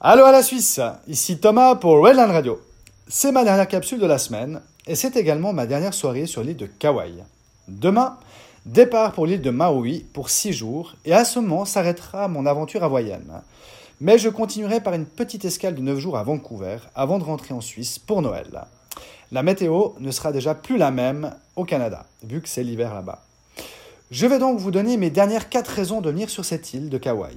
Allô à la Suisse, ici Thomas pour Redland Radio. C'est ma dernière capsule de la semaine et c'est également ma dernière soirée sur l'île de Kauai. Demain, départ pour l'île de Maui pour 6 jours et à ce moment s'arrêtera mon aventure hawaïenne. Mais je continuerai par une petite escale de 9 jours à Vancouver avant de rentrer en Suisse pour Noël. La météo ne sera déjà plus la même au Canada, vu que c'est l'hiver là-bas. Je vais donc vous donner mes dernières 4 raisons de venir sur cette île de Kauai.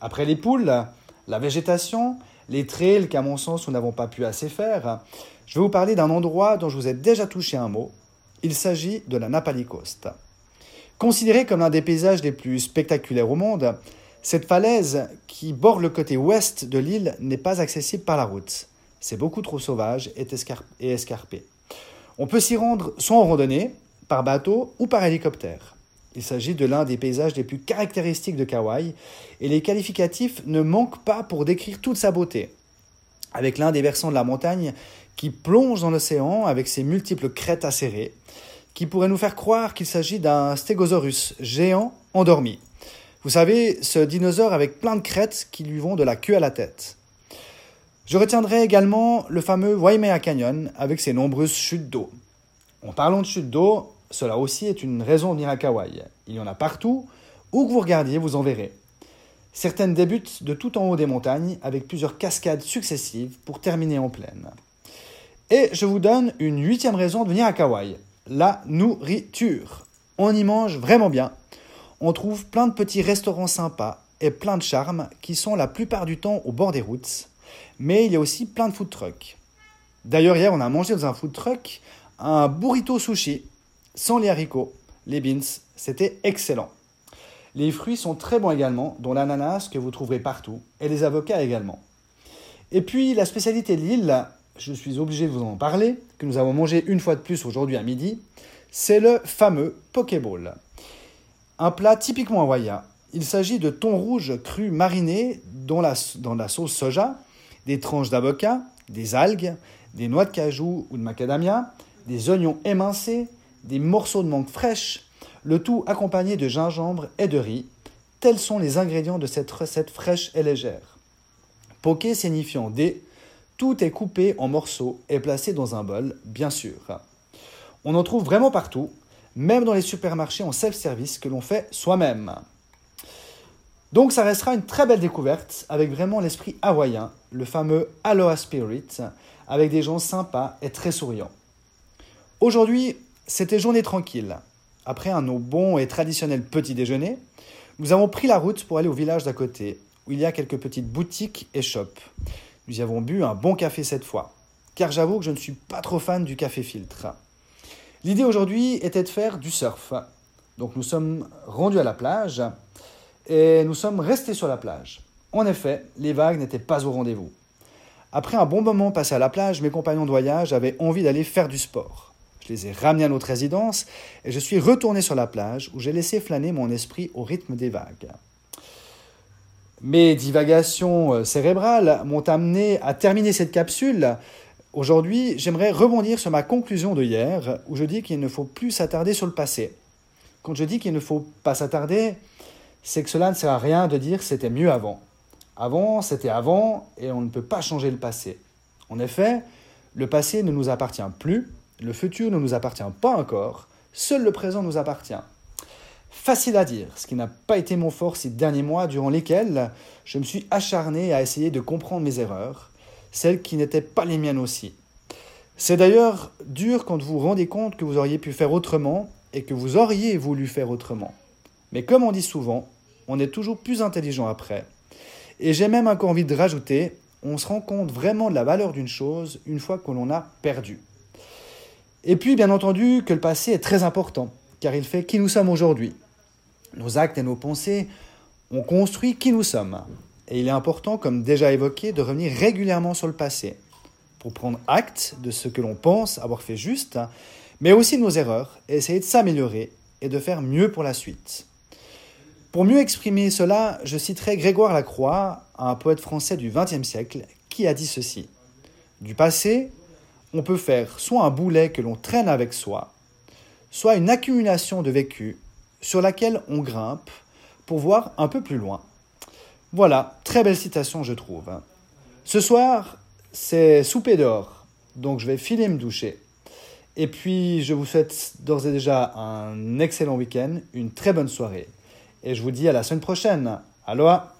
Après les poules, la végétation, les trails qu'à mon sens nous n'avons pas pu assez faire, je vais vous parler d'un endroit dont je vous ai déjà touché un mot. Il s'agit de la Napali Coast. Considérée comme l'un des paysages les plus spectaculaires au monde, cette falaise qui borde le côté ouest de l'île n'est pas accessible par la route. C'est beaucoup trop sauvage et escarpé. On peut s'y rendre soit en randonnée, par bateau ou par hélicoptère. Il s'agit de l'un des paysages les plus caractéristiques de Kauai, et les qualificatifs ne manquent pas pour décrire toute sa beauté. Avec l'un des versants de la montagne qui plonge dans l'océan avec ses multiples crêtes acérées, qui pourrait nous faire croire qu'il s'agit d'un stégosaurus géant endormi. Vous savez, ce dinosaure avec plein de crêtes qui lui vont de la queue à la tête. Je retiendrai également le fameux Waimea Canyon avec ses nombreuses chutes d'eau. En parlant de chutes d'eau, cela aussi est une raison de venir à Kauai. Il y en a partout. Où que vous regardiez, vous en verrez. Certaines débutent de tout en haut des montagnes avec plusieurs cascades successives pour terminer en plaine. Et je vous donne une huitième raison de venir à Kauai. La nourriture. On y mange vraiment bien. On trouve plein de petits restaurants sympas et plein de charme qui sont la plupart du temps au bord des routes. Mais il y a aussi plein de food trucks. D'ailleurs, hier, on a mangé dans un food truck un burrito sushi sans les haricots, les beans, c'était excellent. Les fruits sont très bons également, dont l'ananas que vous trouverez partout, et les avocats également. Et puis la spécialité de l'île, je suis obligé de vous en parler, que nous avons mangé une fois de plus aujourd'hui à midi, c'est le fameux Pokéball. Un plat typiquement hawaïen. Il s'agit de thon rouge cru mariné dans la, dans la sauce soja, des tranches d'avocat, des algues, des noix de cajou ou de macadamia, des oignons émincés, des morceaux de mangue fraîche, le tout accompagné de gingembre et de riz. Tels sont les ingrédients de cette recette fraîche et légère. Poké signifiant dé, tout est coupé en morceaux et placé dans un bol, bien sûr. On en trouve vraiment partout, même dans les supermarchés en self-service que l'on fait soi-même. Donc ça restera une très belle découverte avec vraiment l'esprit hawaïen, le fameux Aloha Spirit, avec des gens sympas et très souriants. Aujourd'hui, c'était journée tranquille. Après un bon et traditionnel petit déjeuner, nous avons pris la route pour aller au village d'à côté, où il y a quelques petites boutiques et shops. Nous y avons bu un bon café cette fois, car j'avoue que je ne suis pas trop fan du café filtre. L'idée aujourd'hui était de faire du surf. Donc nous sommes rendus à la plage et nous sommes restés sur la plage. En effet, les vagues n'étaient pas au rendez-vous. Après un bon moment passé à la plage, mes compagnons de voyage avaient envie d'aller faire du sport. Je les ai ramenés à notre résidence et je suis retourné sur la plage où j'ai laissé flâner mon esprit au rythme des vagues. Mes divagations euh, cérébrales m'ont amené à terminer cette capsule. Aujourd'hui, j'aimerais rebondir sur ma conclusion de hier où je dis qu'il ne faut plus s'attarder sur le passé. Quand je dis qu'il ne faut pas s'attarder, c'est que cela ne sert à rien de dire c'était mieux avant. Avant, c'était avant et on ne peut pas changer le passé. En effet, le passé ne nous appartient plus le futur ne nous appartient pas encore, seul le présent nous appartient. Facile à dire, ce qui n'a pas été mon fort ces derniers mois durant lesquels je me suis acharné à essayer de comprendre mes erreurs, celles qui n'étaient pas les miennes aussi. C'est d'ailleurs dur quand vous vous rendez compte que vous auriez pu faire autrement et que vous auriez voulu faire autrement. Mais comme on dit souvent, on est toujours plus intelligent après. Et j'ai même encore envie de rajouter, on se rend compte vraiment de la valeur d'une chose une fois que l'on a perdu. Et puis, bien entendu, que le passé est très important, car il fait qui nous sommes aujourd'hui. Nos actes et nos pensées ont construit qui nous sommes. Et il est important, comme déjà évoqué, de revenir régulièrement sur le passé, pour prendre acte de ce que l'on pense avoir fait juste, mais aussi de nos erreurs, et essayer de s'améliorer et de faire mieux pour la suite. Pour mieux exprimer cela, je citerai Grégoire Lacroix, un poète français du XXe siècle, qui a dit ceci. Du passé, on peut faire soit un boulet que l'on traîne avec soi, soit une accumulation de vécu sur laquelle on grimpe pour voir un peu plus loin. Voilà, très belle citation je trouve. Ce soir, c'est souper dehors, donc je vais filer me doucher. Et puis, je vous souhaite d'ores et déjà un excellent week-end, une très bonne soirée. Et je vous dis à la semaine prochaine. Aloha